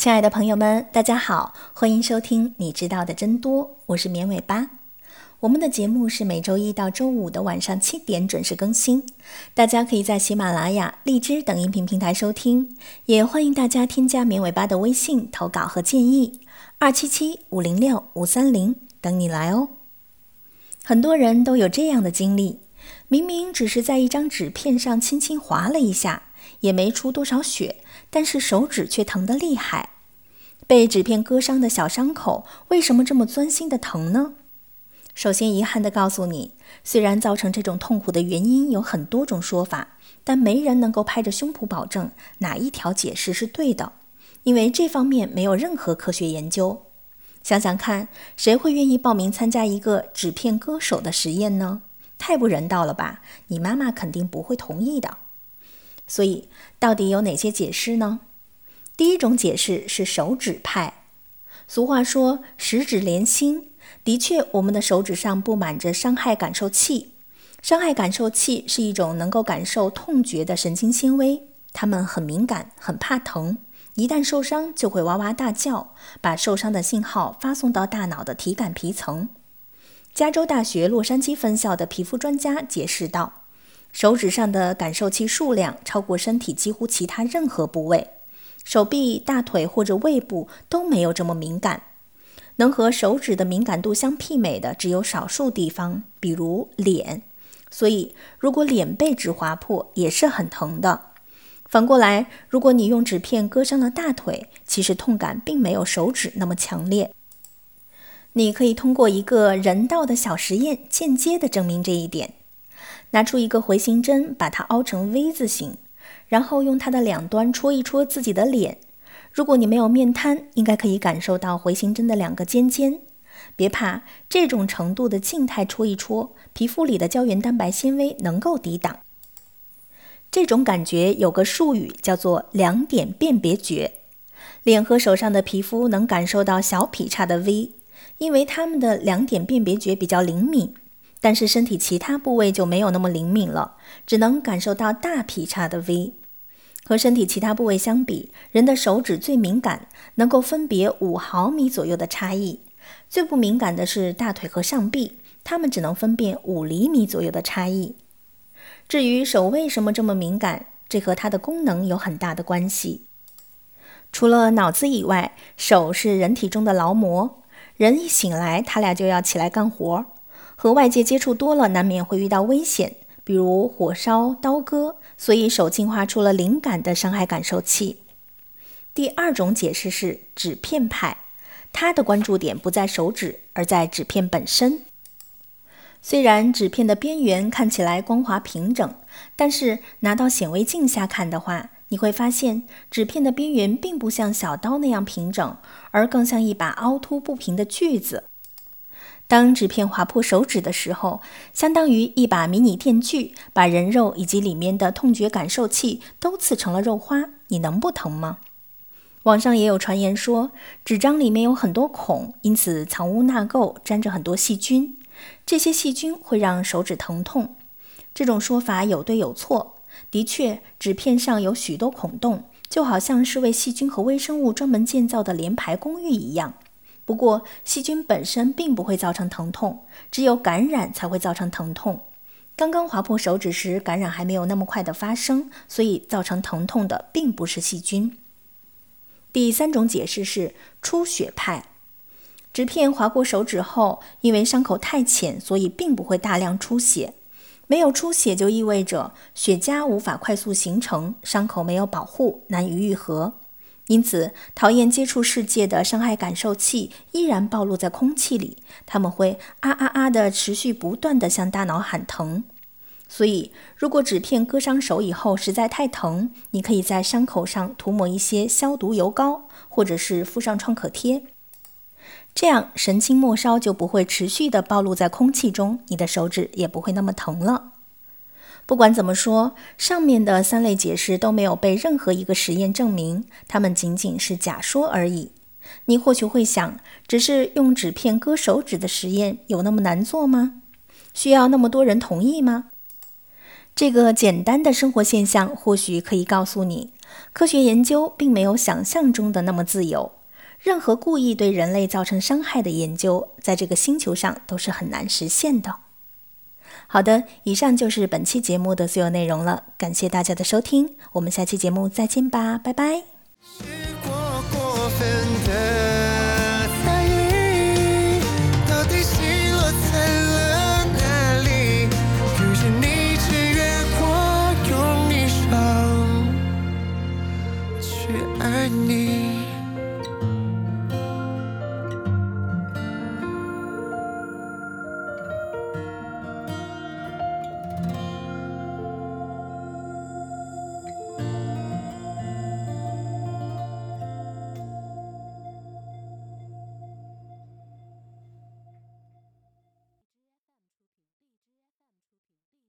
亲爱的朋友们，大家好，欢迎收听你知道的真多，我是绵尾巴。我们的节目是每周一到周五的晚上七点准时更新，大家可以在喜马拉雅、荔枝等音频平台收听，也欢迎大家添加绵尾巴的微信投稿和建议，二七七五零六五三零等你来哦。很多人都有这样的经历，明明只是在一张纸片上轻轻划了一下，也没出多少血，但是手指却疼得厉害。被纸片割伤的小伤口，为什么这么钻心的疼呢？首先，遗憾地告诉你，虽然造成这种痛苦的原因有很多种说法，但没人能够拍着胸脯保证哪一条解释是对的，因为这方面没有任何科学研究。想想看，谁会愿意报名参加一个纸片割手的实验呢？太不人道了吧！你妈妈肯定不会同意的。所以，到底有哪些解释呢？第一种解释是手指派。俗话说“十指连心”，的确，我们的手指上布满着伤害感受器。伤害感受器是一种能够感受痛觉的神经纤维，它们很敏感，很怕疼，一旦受伤就会哇哇大叫，把受伤的信号发送到大脑的体感皮层。加州大学洛杉矶分校的皮肤专家解释道：“手指上的感受器数量超过身体几乎其他任何部位。”手臂、大腿或者胃部都没有这么敏感，能和手指的敏感度相媲美的只有少数地方，比如脸。所以，如果脸被纸划破，也是很疼的。反过来，如果你用纸片割伤了大腿，其实痛感并没有手指那么强烈。你可以通过一个人道的小实验，间接地证明这一点。拿出一个回形针，把它凹成 V 字形。然后用它的两端戳一戳自己的脸。如果你没有面瘫，应该可以感受到回形针的两个尖尖。别怕，这种程度的静态戳一戳，皮肤里的胶原蛋白纤维能够抵挡。这种感觉有个术语叫做两点辨别觉。脸和手上的皮肤能感受到小劈叉的 V，因为它们的两点辨别觉比较灵敏。但是身体其他部位就没有那么灵敏了，只能感受到大劈叉的 V。和身体其他部位相比，人的手指最敏感，能够分别五毫米左右的差异。最不敏感的是大腿和上臂，它们只能分辨五厘米左右的差异。至于手为什么这么敏感，这和它的功能有很大的关系。除了脑子以外，手是人体中的劳模。人一醒来，他俩就要起来干活，和外界接触多了，难免会遇到危险。比如火烧、刀割，所以手进化出了灵感的伤害感受器。第二种解释是纸片派，它的关注点不在手指，而在纸片本身。虽然纸片的边缘看起来光滑平整，但是拿到显微镜下看的话，你会发现纸片的边缘并不像小刀那样平整，而更像一把凹凸不平的锯子。当纸片划破手指的时候，相当于一把迷你电锯，把人肉以及里面的痛觉感受器都刺成了肉花。你能不疼吗？网上也有传言说，纸张里面有很多孔，因此藏污纳垢，沾着很多细菌。这些细菌会让手指疼痛。这种说法有对有错。的确，纸片上有许多孔洞，就好像是为细菌和微生物专门建造的联排公寓一样。不过，细菌本身并不会造成疼痛，只有感染才会造成疼痛。刚刚划破手指时，感染还没有那么快的发生，所以造成疼痛的并不是细菌。第三种解释是出血派，纸片划过手指后，因为伤口太浅，所以并不会大量出血。没有出血就意味着血痂无法快速形成，伤口没有保护，难以愈合。因此，讨厌接触世界的伤害感受器依然暴露在空气里，他们会啊啊啊的持续不断的向大脑喊疼。所以，如果纸片割伤手以后实在太疼，你可以在伤口上涂抹一些消毒油膏，或者是敷上创可贴，这样神经末梢就不会持续的暴露在空气中，你的手指也不会那么疼了。不管怎么说，上面的三类解释都没有被任何一个实验证明，它们仅仅是假说而已。你或许会想，只是用纸片割手指的实验有那么难做吗？需要那么多人同意吗？这个简单的生活现象或许可以告诉你，科学研究并没有想象中的那么自由。任何故意对人类造成伤害的研究，在这个星球上都是很难实现的。好的，以上就是本期节目的所有内容了，感谢大家的收听，我们下期节目再见吧，拜拜。是过过分的